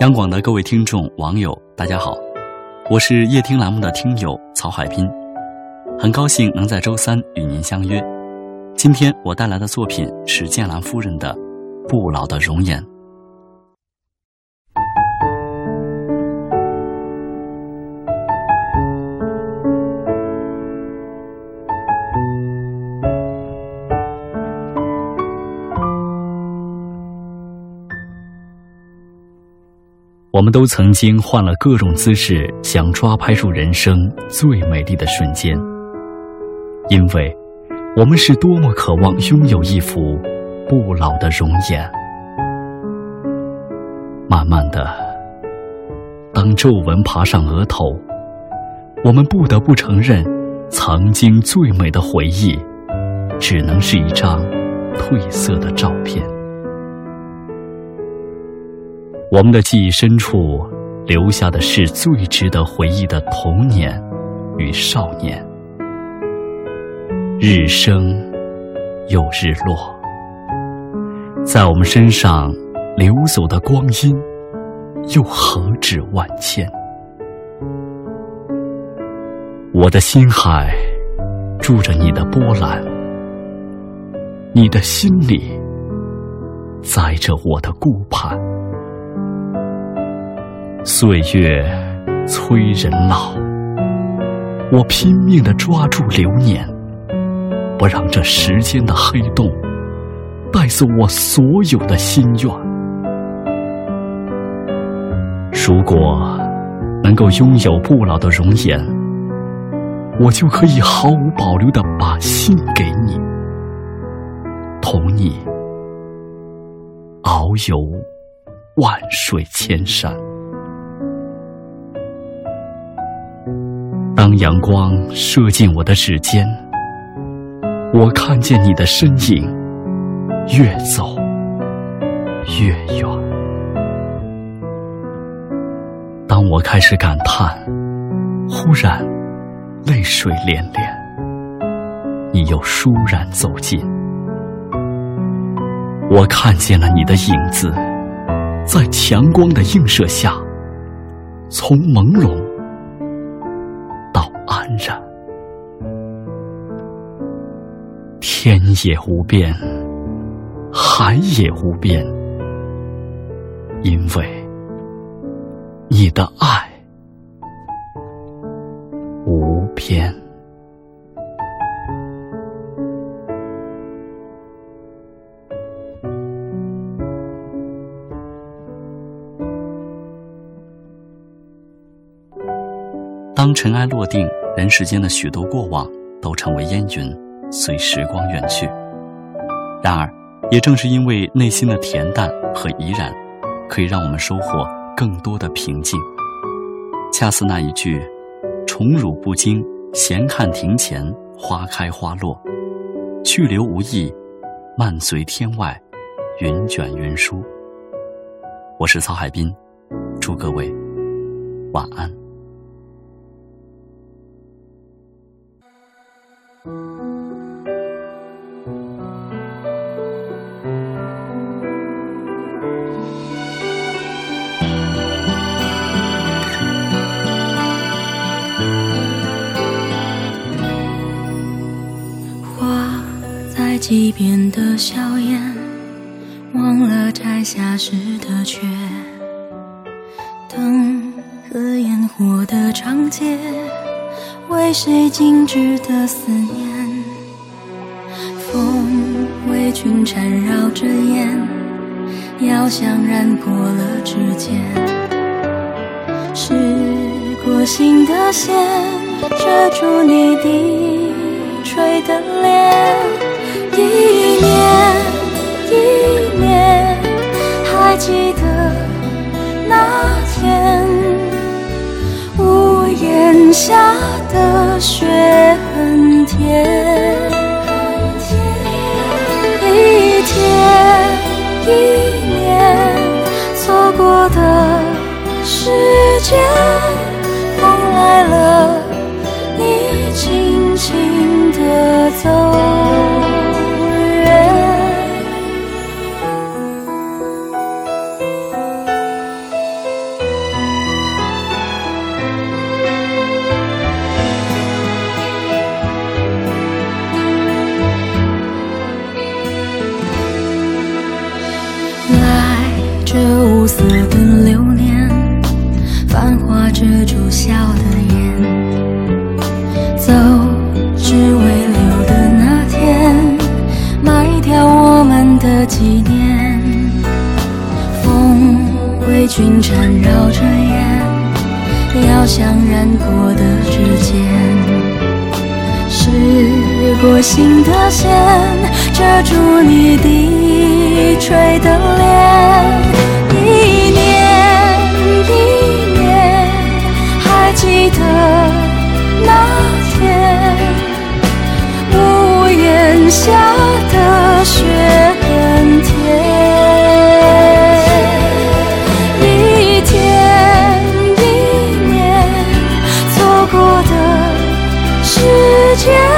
央广的各位听众、网友，大家好，我是夜听栏目的听友曹海滨，很高兴能在周三与您相约。今天我带来的作品是剑兰夫人的《不老的容颜》。我们都曾经换了各种姿势，想抓拍住人生最美丽的瞬间，因为我们是多么渴望拥有一副不老的容颜。慢慢的，当皱纹爬上额头，我们不得不承认，曾经最美的回忆，只能是一张褪色的照片。我们的记忆深处留下的是最值得回忆的童年与少年，日升又日落，在我们身上流走的光阴又何止万千？我的心海住着你的波澜，你的心里载着我的顾盼。岁月催人老，我拼命的抓住流年，不让这时间的黑洞带走我所有的心愿。如果能够拥有不老的容颜，我就可以毫无保留的把心给你，同你遨游万水千山。当阳光射进我的指尖，我看见你的身影越走越远。当我开始感叹，忽然泪水连连，你又倏然走近。我看见了你的影子，在强光的映射下，从朦胧。天也无边，海也无边，因为你的爱无边。当尘埃落定，人世间的许多过往都成为烟云，随时光远去。然而，也正是因为内心的恬淡和怡然，可以让我们收获更多的平静。恰似那一句：“宠辱不惊，闲看庭前花开花落；去留无意，漫随天外云卷云舒。”我是曹海滨，祝各位晚安。溪边的硝烟，忘了摘下时的缺。灯和烟火的长街，为谁静止的思念？风为君缠绕着烟，遥想染过了指尖。是过心的线，遮住你低垂的脸。一年一年，还记得那天屋檐下的雪很甜。一天一年，错过的时间，风来了，你轻轻地走。这无色的流年，繁华遮住笑的眼。走，只为留的那天，埋掉我们的纪念。风为君缠绕着烟，遥想染过的指尖。试过心的线，遮住你低垂的脸。居